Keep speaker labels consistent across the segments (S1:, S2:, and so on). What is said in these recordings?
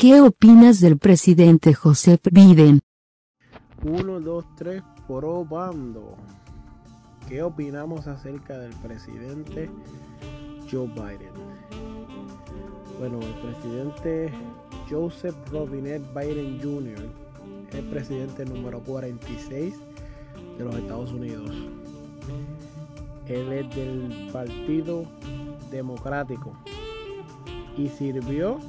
S1: ¿Qué opinas del presidente José Biden?
S2: 1, 2, 3, probando. ¿Qué opinamos acerca del presidente Joe Biden? Bueno, el presidente Joseph Robinette Biden Jr. es el presidente número 46 de los Estados Unidos. Él es del Partido Democrático y sirvió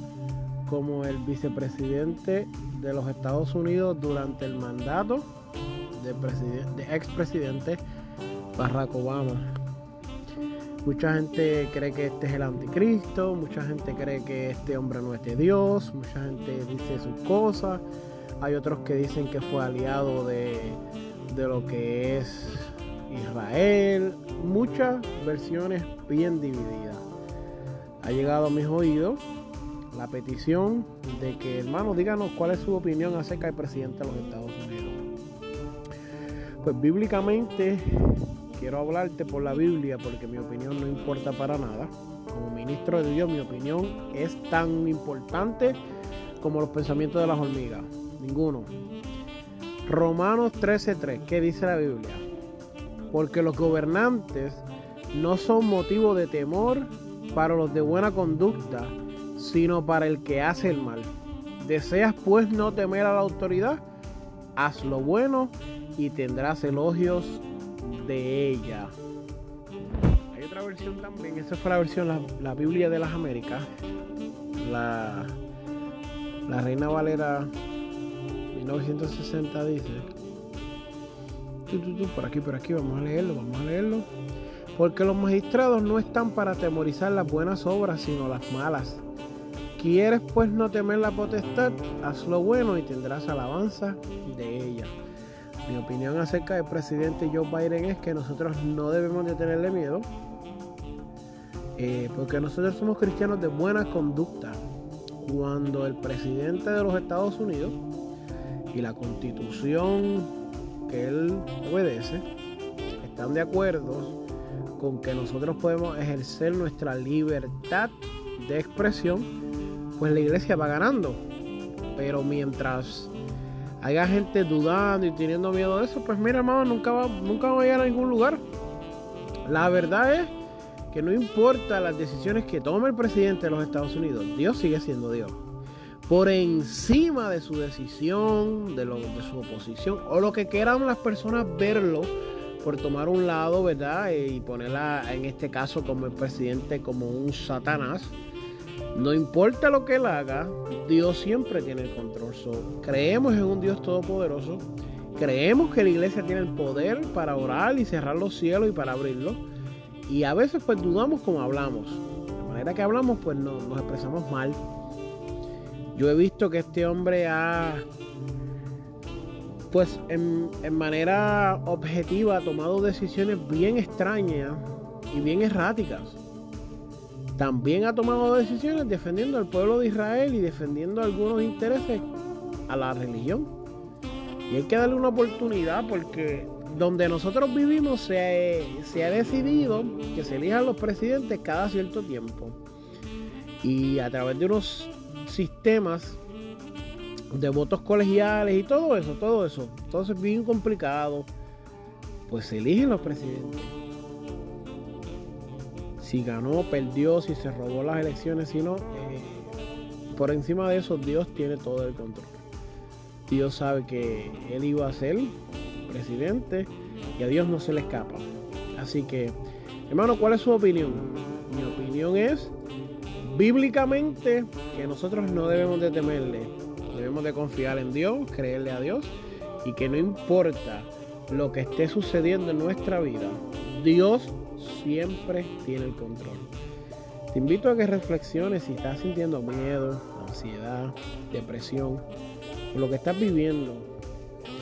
S2: como el vicepresidente de los Estados Unidos durante el mandato de expresidente Barack Obama. Mucha gente cree que este es el anticristo, mucha gente cree que este hombre no es de Dios, mucha gente dice sus cosas, hay otros que dicen que fue aliado de, de lo que es Israel, muchas versiones bien divididas. Ha llegado a mis oídos la petición de que, hermano, díganos cuál es su opinión acerca del presidente de los Estados Unidos. Pues bíblicamente quiero hablarte por la Biblia porque mi opinión no importa para nada. Como ministro de Dios, mi opinión es tan importante como los pensamientos de las hormigas. Ninguno. Romanos 13:3, ¿qué dice la Biblia? Porque los gobernantes no son motivo de temor para los de buena conducta, sino para el que hace el mal. ¿Deseas pues no temer a la autoridad? Haz lo bueno y tendrás elogios de ella. Hay otra versión también, esa fue la versión, la, Biblia de las Américas. La, la Reina Valera 1960 dice, por aquí, por aquí, vamos a leerlo, vamos a leerlo. Porque los magistrados no están para atemorizar las buenas obras, sino las malas. ¿Quieres pues no temer la potestad? Haz lo bueno y tendrás alabanza de ella. Mi opinión acerca del presidente Joe Biden es que nosotros no debemos de tenerle miedo, eh, porque nosotros somos cristianos de buena conducta. Cuando el presidente de los Estados Unidos y la constitución que él obedece están de acuerdo con que nosotros podemos ejercer nuestra libertad de expresión pues la iglesia va ganando. Pero mientras haya gente dudando y teniendo miedo de eso, pues mira hermano, nunca va, nunca va a llegar a ningún lugar. La verdad es que no importa las decisiones que tome el presidente de los Estados Unidos, Dios sigue siendo Dios. Por encima de su decisión, de, lo, de su oposición, o lo que quieran las personas verlo, por tomar un lado, ¿verdad? Y ponerla en este caso como el presidente como un satanás no importa lo que él haga, Dios siempre tiene el control. creemos en un Dios todopoderoso. Creemos que la iglesia tiene el poder para orar y cerrar los cielos y para abrirlos. Y a veces pues dudamos como hablamos. La manera que hablamos pues no, nos expresamos mal. Yo he visto que este hombre ha pues en, en manera objetiva tomado decisiones bien extrañas y bien erráticas también ha tomado decisiones defendiendo al pueblo de Israel y defendiendo algunos intereses a la religión. Y hay que darle una oportunidad porque donde nosotros vivimos se, ha decidido que se elijan los presidentes cada cierto tiempo. Y a través de unos sistemas de votos colegiales y todo eso, todo eso. Entonces bien complicado. Pues se eligen los presidentes si ganó, perdió, si se robó las elecciones, si no, eh, por encima de eso Dios tiene todo el control. Dios sabe que Él iba a ser presidente y a Dios no se le escapa. Así que, hermano, ¿cuál es su opinión? Mi opinión es, bíblicamente, que nosotros no debemos de temerle. Debemos de confiar en Dios, creerle a Dios y que no importa lo que esté sucediendo en nuestra vida, Dios siempre tiene el control. Te invito a que reflexiones si estás sintiendo miedo, ansiedad, depresión, por lo que estás viviendo.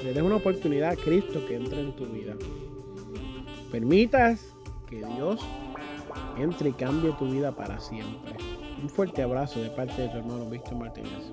S2: Le des una oportunidad a Cristo que entre en tu vida. Permitas que Dios entre y cambie tu vida para siempre. Un fuerte abrazo de parte de tu hermano Víctor Martínez.